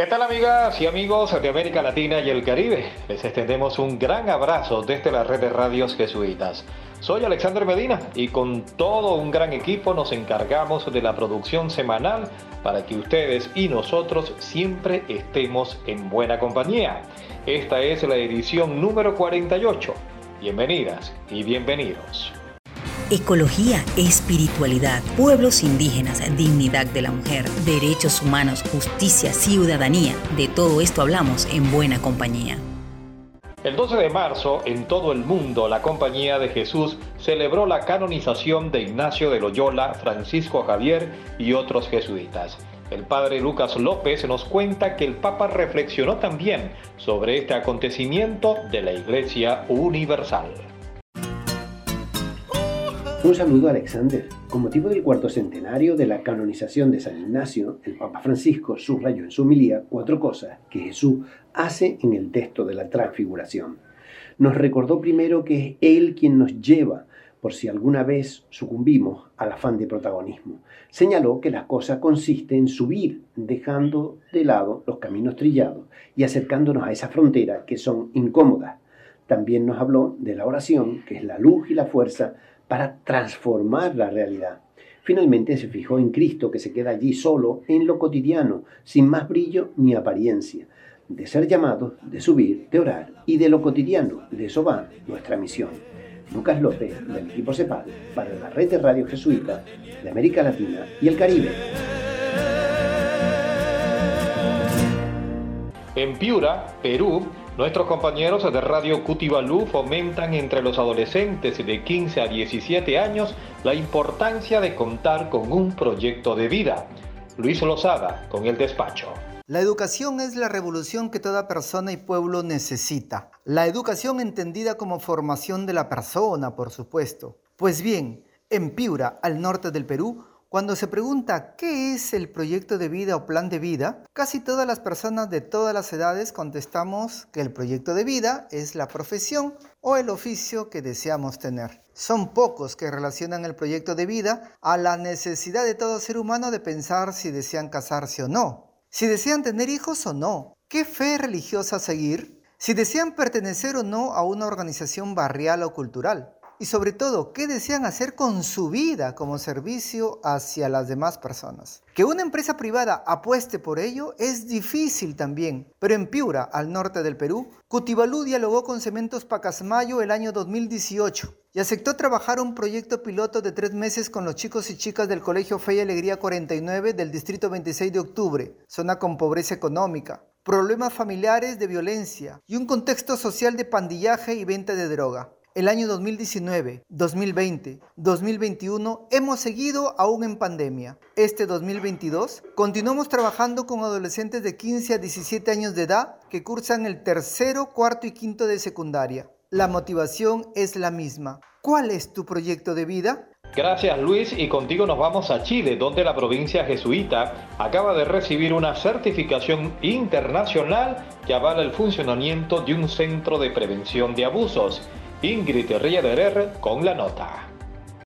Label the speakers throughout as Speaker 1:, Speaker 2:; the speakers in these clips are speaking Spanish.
Speaker 1: ¿Qué tal amigas y amigos de América Latina y el Caribe? Les extendemos un gran abrazo desde la red de radios jesuitas. Soy Alexander Medina y con todo un gran equipo nos encargamos de la producción semanal para que ustedes y nosotros siempre estemos en buena compañía. Esta es la edición número 48. Bienvenidas y bienvenidos
Speaker 2: ecología, espiritualidad, pueblos indígenas, dignidad de la mujer, derechos humanos, justicia, ciudadanía. De todo esto hablamos en Buena Compañía.
Speaker 1: El 12 de marzo, en todo el mundo, la Compañía de Jesús celebró la canonización de Ignacio de Loyola, Francisco Javier y otros jesuitas. El padre Lucas López nos cuenta que el Papa reflexionó también sobre este acontecimiento de la Iglesia Universal.
Speaker 3: Un saludo a Alexander. Con motivo del cuarto centenario de la canonización de San Ignacio, el Papa Francisco subrayó en su homilía cuatro cosas que Jesús hace en el texto de la transfiguración. Nos recordó primero que es Él quien nos lleva por si alguna vez sucumbimos al afán de protagonismo. Señaló que la cosa consiste en subir, dejando de lado los caminos trillados y acercándonos a esa frontera que son incómodas. También nos habló de la oración, que es la luz y la fuerza para transformar la realidad. Finalmente se fijó en Cristo que se queda allí solo en lo cotidiano, sin más brillo ni apariencia. De ser llamados, de subir, de orar y de lo cotidiano, de eso va nuestra misión. Lucas López, del equipo CEPAL, para la red de radio jesuita de América Latina y el Caribe.
Speaker 1: En Piura, Perú, Nuestros compañeros de Radio Cutibalú fomentan entre los adolescentes de 15 a 17 años la importancia de contar con un proyecto de vida. Luis Lozada, con el despacho.
Speaker 4: La educación es la revolución que toda persona y pueblo necesita. La educación entendida como formación de la persona, por supuesto. Pues bien, en Piura, al norte del Perú, cuando se pregunta qué es el proyecto de vida o plan de vida, casi todas las personas de todas las edades contestamos que el proyecto de vida es la profesión o el oficio que deseamos tener. Son pocos que relacionan el proyecto de vida a la necesidad de todo ser humano de pensar si desean casarse o no, si desean tener hijos o no, qué fe religiosa seguir, si desean pertenecer o no a una organización barrial o cultural y sobre todo qué desean hacer con su vida como servicio hacia las demás personas. Que una empresa privada apueste por ello es difícil también, pero en Piura, al norte del Perú, Cutibalú dialogó con Cementos Pacasmayo el año 2018 y aceptó trabajar un proyecto piloto de tres meses con los chicos y chicas del Colegio Fe y Alegría 49 del Distrito 26 de Octubre, zona con pobreza económica, problemas familiares de violencia y un contexto social de pandillaje y venta de droga. El año 2019, 2020, 2021 hemos seguido aún en pandemia. Este 2022 continuamos trabajando con adolescentes de 15 a 17 años de edad que cursan el tercero, cuarto y quinto de secundaria. La motivación es la misma. ¿Cuál es tu proyecto de vida?
Speaker 1: Gracias Luis y contigo nos vamos a Chile, donde la provincia jesuita acaba de recibir una certificación internacional que avala el funcionamiento de un centro de prevención de abusos. Ingrid Riederer con la nota.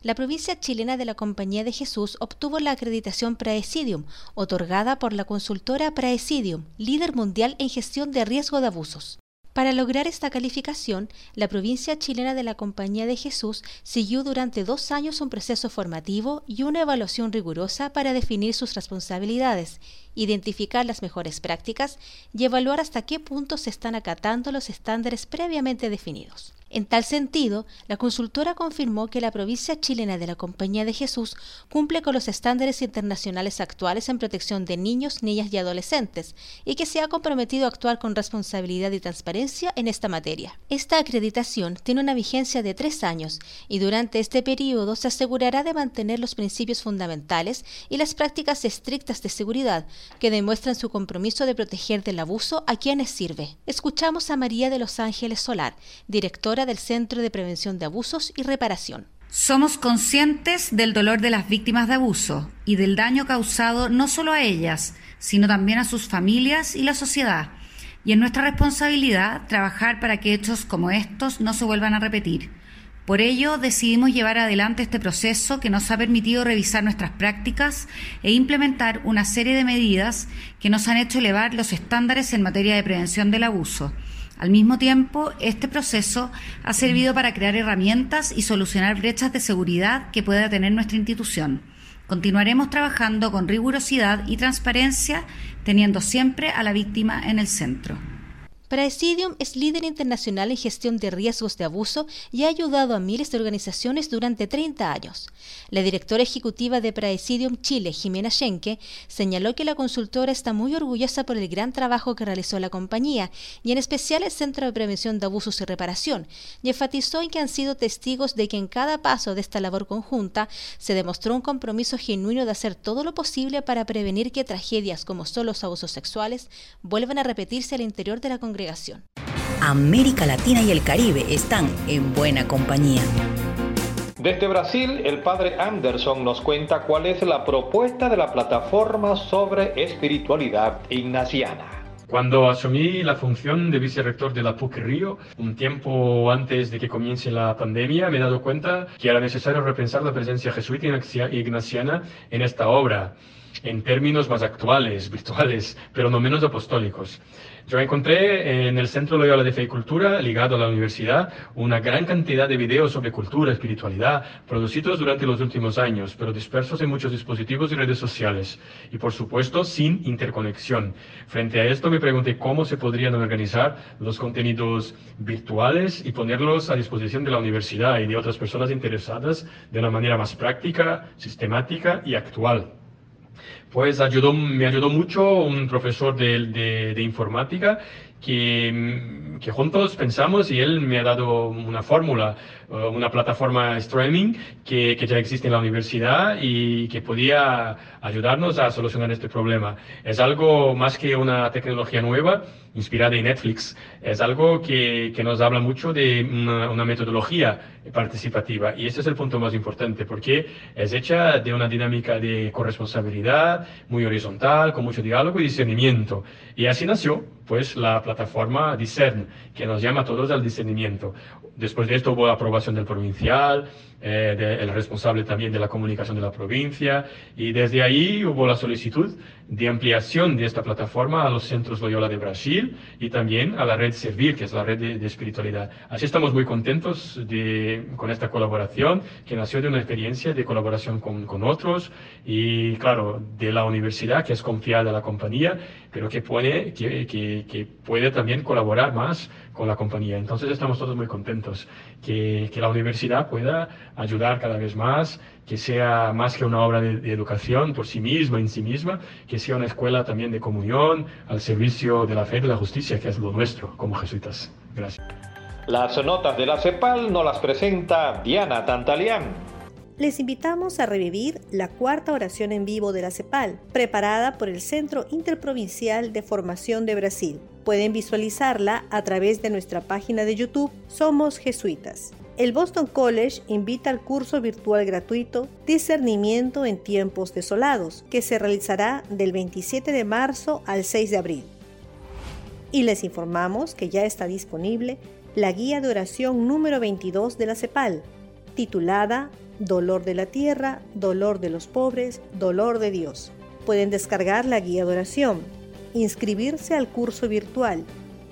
Speaker 5: La provincia chilena de la Compañía de Jesús obtuvo la acreditación Praesidium, otorgada por la consultora Praesidium, líder mundial en gestión de riesgo de abusos. Para lograr esta calificación, la provincia chilena de la Compañía de Jesús siguió durante dos años un proceso formativo y una evaluación rigurosa para definir sus responsabilidades, identificar las mejores prácticas y evaluar hasta qué punto se están acatando los estándares previamente definidos. En tal sentido, la consultora confirmó que la provincia chilena de la Compañía de Jesús cumple con los estándares internacionales actuales en protección de niños, niñas y adolescentes y que se ha comprometido a actuar con responsabilidad y transparencia en esta materia. Esta acreditación tiene una vigencia de tres años y durante este periodo se asegurará de mantener los principios fundamentales y las prácticas estrictas de seguridad, que demuestran su compromiso de proteger del abuso a quienes sirve. Escuchamos a María de los Ángeles Solar, directora del Centro de Prevención de Abusos y Reparación.
Speaker 6: Somos conscientes del dolor de las víctimas de abuso y del daño causado no solo a ellas, sino también a sus familias y la sociedad. Y es nuestra responsabilidad trabajar para que hechos como estos no se vuelvan a repetir. Por ello, decidimos llevar adelante este proceso que nos ha permitido revisar nuestras prácticas e implementar una serie de medidas que nos han hecho elevar los estándares en materia de prevención del abuso al mismo tiempo, este proceso ha servido para crear herramientas y solucionar brechas de seguridad que pueda tener nuestra institución. Continuaremos trabajando con rigurosidad y transparencia, teniendo siempre a la víctima en el centro.
Speaker 5: Praesidium es líder internacional en gestión de riesgos de abuso y ha ayudado a miles de organizaciones durante 30 años. La directora ejecutiva de Praesidium Chile, Jimena Schenke, señaló que la consultora está muy orgullosa por el gran trabajo que realizó la compañía y en especial el Centro de Prevención de Abusos y Reparación, y enfatizó en que han sido testigos de que en cada paso de esta labor conjunta se demostró un compromiso genuino de hacer todo lo posible para prevenir que tragedias como son los abusos sexuales vuelvan a repetirse al interior de la congregación
Speaker 2: América Latina y el Caribe están en buena compañía.
Speaker 1: Desde Brasil, el padre Anderson nos cuenta cuál es la propuesta de la plataforma sobre espiritualidad ignaciana.
Speaker 7: Cuando asumí la función de vicerrector de la PUC Río, un tiempo antes de que comience la pandemia, me he dado cuenta que era necesario repensar la presencia jesuita ignaciana en esta obra, en términos más actuales, virtuales, pero no menos apostólicos. Yo encontré en el Centro Loyola de Fe y Cultura, ligado a la universidad, una gran cantidad de videos sobre cultura, espiritualidad, producidos durante los últimos años, pero dispersos en muchos dispositivos y redes sociales, y por supuesto sin interconexión. Frente a esto me pregunté cómo se podrían organizar los contenidos virtuales y ponerlos a disposición de la universidad y de otras personas interesadas de una manera más práctica, sistemática y actual. Pues me ayudó mucho un profesor de, informática que, que, juntos pensamos y él me ha dado una fórmula, eh, una plataforma streaming que, ya existe en la universidad y que podía ayudarnos a solucionar este problema. Es algo más que una tecnología nueva inspirada en Netflix, es algo que, que nos habla mucho de una, metodología participativa y ese es el punto más importante porque es hecha de una dinámica de corresponsabilidad muy horizontal, con mucho diálogo y discernimiento. Y así nació pues la plataforma Discern, que nos llama a todos al discernimiento. Después de esto hubo la aprobación del provincial, eh, el responsable también de la comunicación de la provincia, y desde ahí hubo la solicitud de ampliación de esta plataforma a los centros Loyola de Brasil y también a la red Servir, que es la red de, espiritualidad. Así estamos muy contentos de, con esta colaboración, que nació de una experiencia de colaboración con, con otros y, claro, de la universidad, que es confiada a la compañía, pero que puede, que, que, que puede también colaborar más con la compañía. Entonces estamos todos muy contentos que, que, la universidad pueda ayudar cada vez más, que sea más que una obra de, de, educación por sí misma, en sí misma, que sea una escuela también de comunión al servicio de la fe y de la justicia, que es lo nuestro como jesuitas. Gracias.
Speaker 1: Las notas de la CEPAL nos las presenta Diana Tantalián
Speaker 8: les invitamos a revivir la cuarta oración en vivo de la CEPAL, preparada por el Centro Interprovincial de Formación de Brasil. Pueden visualizarla a través de nuestra página de YouTube Somos Jesuitas. El Boston College invita al curso virtual gratuito Discernimiento en tiempos desolados, que se realizará del 27 de marzo al 6 de abril. Y les informamos que ya está disponible la guía de oración número 22 de la CEPAL, titulada Dolor de la Tierra, Dolor de los Pobres, Dolor de Dios. Pueden descargar la guía de oración, inscribirse al curso virtual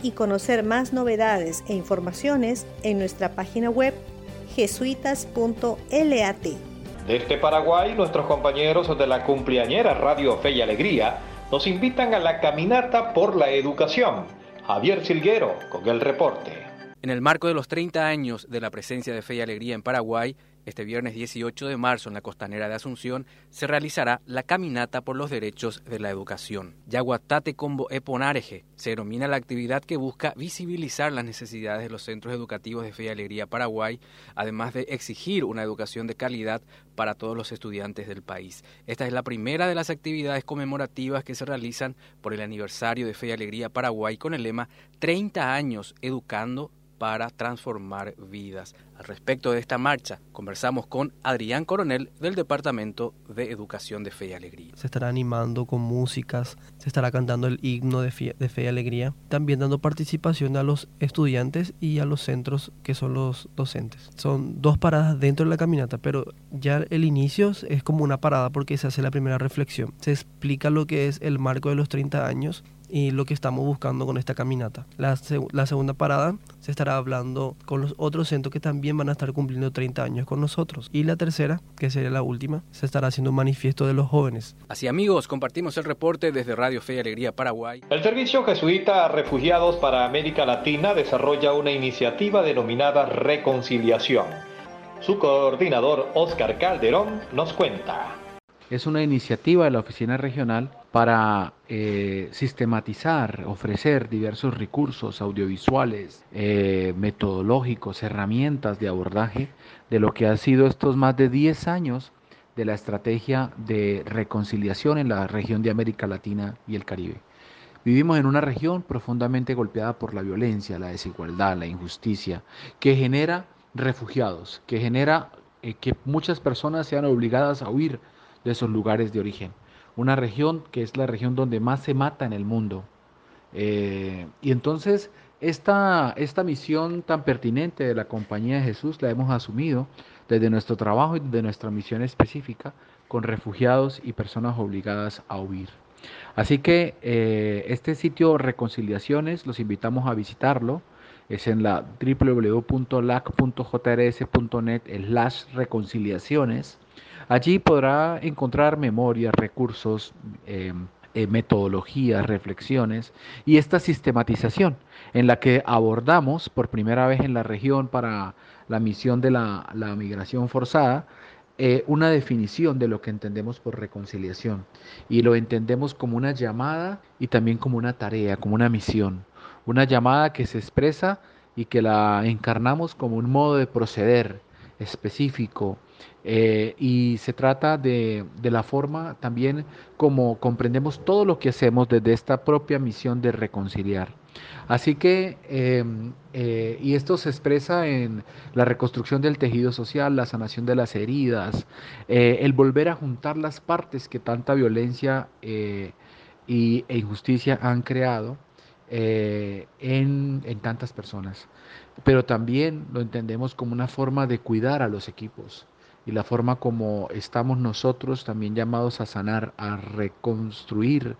Speaker 8: y conocer más novedades e informaciones en nuestra página web jesuitas.lat.
Speaker 1: Desde Paraguay, nuestros compañeros de la cumpleañera Radio Fe y Alegría nos invitan a la caminata por la educación. Javier Silguero con el reporte.
Speaker 9: En el marco de los 30 años de la presencia de Fe y Alegría en Paraguay, Este viernes 18 de marzo en la costanera de Asunción se realizará la Caminata por los Derechos de la Educación. Yaguatate Combo Eponareje se denomina la actividad que busca visibilizar las necesidades de los centros educativos de Fe y Alegría Paraguay, además de exigir una educación de calidad para todos los estudiantes del país. Esta es la primera de las actividades conmemorativas que se realizan por el aniversario de Fe y Alegría Paraguay con el lema 30 años educando para transformar vidas. Al respecto de esta marcha, conversamos con Adrián Coronel del Departamento de Educación de Fe y Alegría.
Speaker 10: Se estará animando con músicas, se estará cantando el himno de Fe, y Alegría, también dando participación a los estudiantes y a los centros que son los docentes. Son dos paradas dentro de la caminata, pero ya el inicio es como una parada porque se hace la primera reflexión. Se explica lo que es el marco de los 30 años y lo que estamos buscando con esta caminata. La, la, segunda parada se estará hablando con los otros centros que también van a estar cumpliendo 30 años con nosotros. Y la tercera, que sería la última, se estará haciendo un manifiesto de los jóvenes.
Speaker 9: Así amigos, compartimos el reporte desde Radio Fe y Alegría Paraguay.
Speaker 1: El Servicio Jesuita a Refugiados para América Latina desarrolla una iniciativa denominada Reconciliación. Su coordinador, Oscar Calderón, nos cuenta.
Speaker 11: Es una iniciativa de la Oficina Regional para eh, sistematizar, ofrecer diversos recursos audiovisuales, eh, metodológicos, herramientas de abordaje de lo que ha sido estos más de 10 años de la estrategia de reconciliación en la región de América Latina y el Caribe. Vivimos en una región profundamente golpeada por la violencia, la desigualdad, la injusticia, que genera refugiados, que genera eh, que muchas personas sean obligadas a huir de esos lugares de origen. Una región que es la región donde más se mata en el mundo. Eh, y entonces esta, esta misión tan pertinente de la Compañía de Jesús la hemos asumido desde nuestro trabajo y de nuestra misión específica con refugiados y personas obligadas a huir. Así que eh, este sitio Reconciliaciones los invitamos a visitarlo. Es en la www.lac.jrs.net slash reconciliaciones. Allí podrá encontrar memorias, recursos, eh, eh, metodologías, reflexiones y esta sistematización en la que abordamos por primera vez en la región para la misión de la, migración forzada eh, una definición de lo que entendemos por reconciliación. Y lo entendemos como una llamada y también como una tarea, como una misión, una llamada que se expresa y que la encarnamos como un modo de proceder específico, eh, y se trata de, la forma también como comprendemos todo lo que hacemos desde esta propia misión de reconciliar. Así que, em, eh, y esto se expresa en la reconstrucción del tejido social, la sanación de las heridas, eh, el volver a juntar las partes que tanta violencia y, e injusticia han creado en, en tantas personas. Pero también lo entendemos como una forma de cuidar a los equipos y la forma como estamos nosotros también llamados a sanar, a reconstruir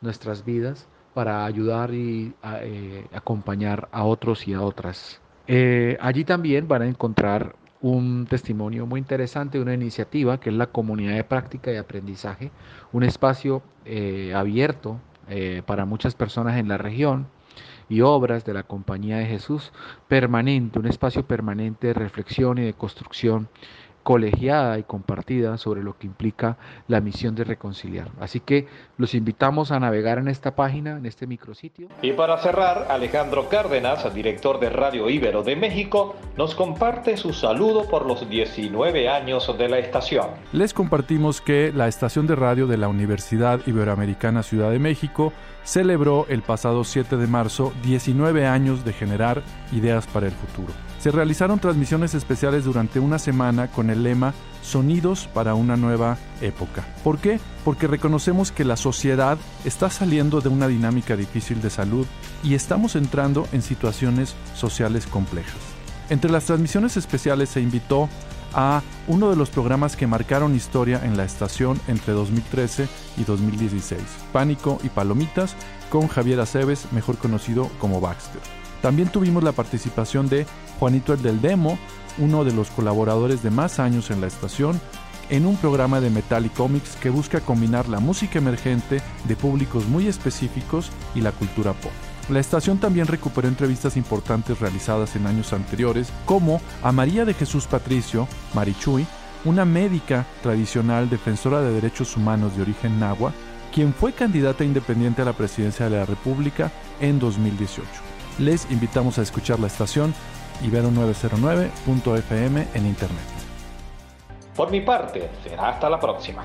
Speaker 11: nuestras vidas para ayudar y eh, acompañar a otros y a otras. Eh, allí también van a encontrar un testimonio muy interesante una iniciativa que es la comunidad de práctica y aprendizaje, un espacio eh, abierto para muchas personas en la región y obras de la Compañía de Jesús, permanente, un espacio permanente de reflexión y de construcción colegiada y compartida sobre lo que implica la misión de reconciliar. Así que los invitamos a navegar en esta página, en este micrositio.
Speaker 1: Y para cerrar, Alejandro Cárdenas, director de Radio Ibero de México, nos comparte su saludo por los 19 años de la estación.
Speaker 12: Les compartimos que la estación de radio de la Universidad Iberoamericana Ciudad de México celebró el pasado 7 de marzo 19 años de generar ideas para el futuro. Se realizaron transmisiones especiales durante una semana con el lema Sonidos para una nueva época. ¿Por qué? Porque reconocemos que la sociedad está saliendo de una dinámica difícil de salud y estamos entrando en situaciones sociales complejas. Entre las transmisiones especiales se invitó a uno de los programas que marcaron historia en la estación entre 2013 y 2016, Pánico y Palomitas, con Javier Aceves, mejor conocido como Baxter. También tuvimos la participación de Juanito el del Demo, uno de los colaboradores de más años en la estación, en un programa de metal y cómics que busca combinar la música emergente de públicos muy específicos y la cultura pop. La estación también recuperó entrevistas importantes realizadas en años anteriores, como a María de Jesús Patricio, Marichuy, una médica tradicional defensora de derechos humanos de origen nahua, quien fue candidata independiente a la presidencia de la República en 2018. Les invitamos a escuchar la estación ibero909.fm en internet.
Speaker 1: Por mi parte, será hasta la próxima.